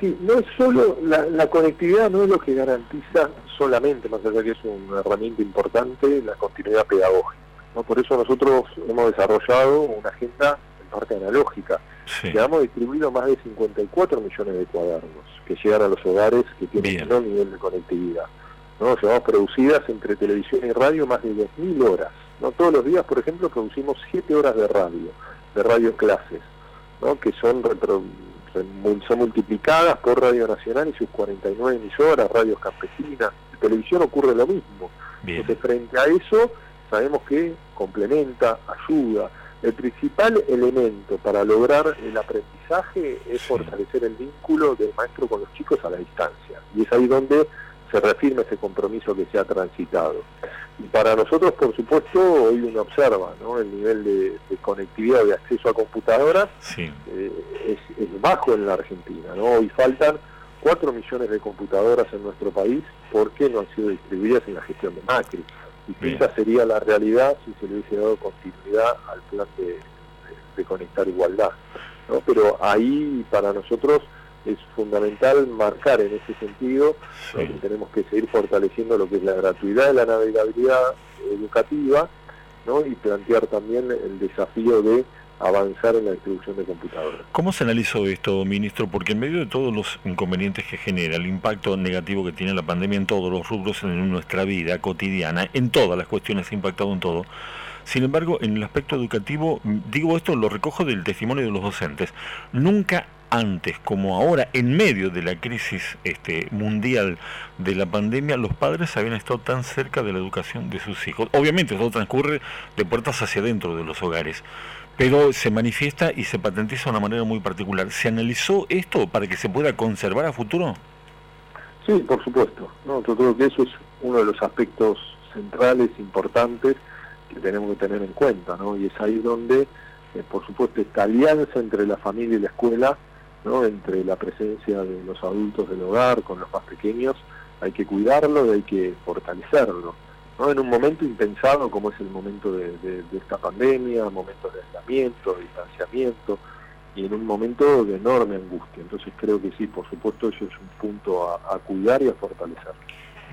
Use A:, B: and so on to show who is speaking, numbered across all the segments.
A: Sí, no es solo, la, conectividad no es lo que garantiza solamente, más allá que es una herramienta importante, la continuidad pedagógica. ¿no? Por eso nosotros hemos desarrollado una agenda en parte analógica. Ya hemos distribuido más de 54 millones de cuadernos que llegan a los hogares que tienen menor nivel de conectividad. ¿no? Llevamos producidas entre televisión y radio más de 10.000 horas. ¿no? Todos los días, por ejemplo, producimos 7 horas de radio, de radio clases, ¿no? que son son multiplicadas por Radio Nacional y sus 49 emisoras, radios campesinas. En televisión ocurre lo mismo. Entonces, frente a eso, sabemos que complementa, ayuda. El principal elemento para lograr el aprendizaje es fortalecer el vínculo del maestro con los chicos a la distancia. Y es ahí donde se reafirma ese compromiso que se ha transitado. Y para nosotros, por supuesto, hoy uno observa ¿no? el nivel de, conectividad, de acceso a computadoras, eh, es, bajo en la Argentina. ¿no? Hoy faltan 4 millones de computadoras en nuestro país porque no han sido distribuidas en la gestión de Macri. Distinta sería la realidad si se le hubiese dado continuidad al plan de, de conectar igualdad. ¿no? Pero ahí, para nosotros, es fundamental marcar en ese sentido que tenemos que seguir fortaleciendo lo que es la gratuidad de la navegabilidad educativa ¿no? y plantear también el desafío de avanzar en la distribución de computadoras.
B: ¿Cómo se analizó esto, ministro? Porque en medio de todos los inconvenientes que genera, el impacto negativo que tiene la pandemia en todos los rubros en nuestra vida cotidiana, en todas las cuestiones ha impactado en todo, sin embargo, en el aspecto educativo, digo esto, lo recojo del testimonio de los docentes, nunca antes como ahora, en medio de la crisis este, mundial de la pandemia, los padres habían estado tan cerca de la educación de sus hijos. Obviamente todo transcurre de puertas hacia adentro de los hogares, pero se manifiesta y se patentiza de una manera muy particular. ¿Se analizó esto para que se pueda conservar a futuro?
A: Sí, por supuesto. No, yo creo que eso es uno de los aspectos centrales, importantes, que tenemos que tener en cuenta, ¿no? Y es ahí donde, eh, por supuesto, esta alianza entre la familia y la escuela entre la presencia de los adultos del hogar con los más pequeños, hay que cuidarlo y hay que fortalecerlo. ¿no? En un momento impensado como es el momento de, esta pandemia, momentos de aislamiento, de distanciamiento, y en un momento de enorme angustia. Entonces creo que sí, por supuesto, eso es un punto a cuidar y a fortalecer.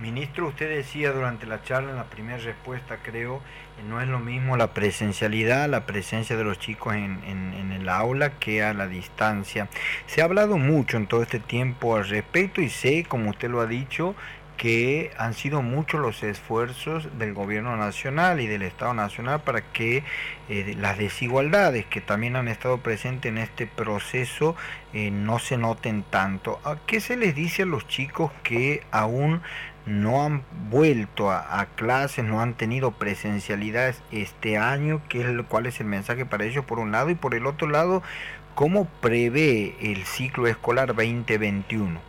C: Ministro, usted decía durante la charla, en la primera respuesta creo, no es lo mismo la presencialidad, la presencia de los chicos en, en, el aula que a la distancia. Se ha hablado mucho en todo este tiempo al respecto y sé, como usted lo ha dicho, que han sido muchos los esfuerzos del gobierno nacional y del Estado nacional para que eh, las desigualdades que también han estado presentes en este proceso eh, no se noten tanto. ¿Qué se les dice a los chicos que aún no han vuelto a, clases, no han tenido presencialidad este año, que es cuál es el mensaje para ellos por un lado y por el otro lado, ¿cómo prevé el ciclo escolar 2021?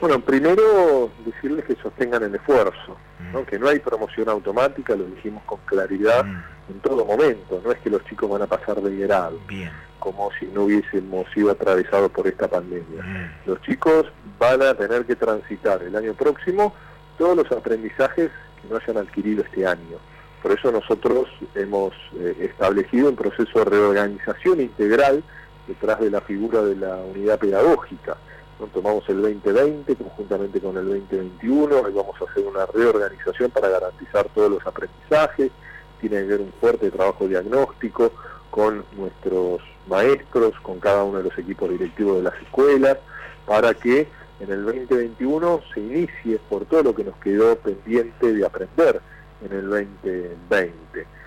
A: Bueno, primero decirles que sostengan el esfuerzo, mm. que no hay promoción automática, lo dijimos con claridad mm. en todo momento, no es que los chicos van a pasar de grado. Bien como si no hubiésemos sido atravesados por esta pandemia. Mm. Los chicos van a tener que transitar el año próximo todos los aprendizajes que no hayan adquirido este año. Por eso nosotros hemos eh, establecido un proceso de reorganización integral detrás de la figura de la unidad pedagógica. Tomamos el 2020 conjuntamente con el 2021, ahí vamos a hacer una reorganización para garantizar todos los aprendizajes, tiene que haber un fuerte trabajo diagnóstico con nuestros maestros, con cada uno de los equipos directivos de las escuelas, para que en el 2021 se inicie por todo lo que nos quedó pendiente de aprender en el 2020.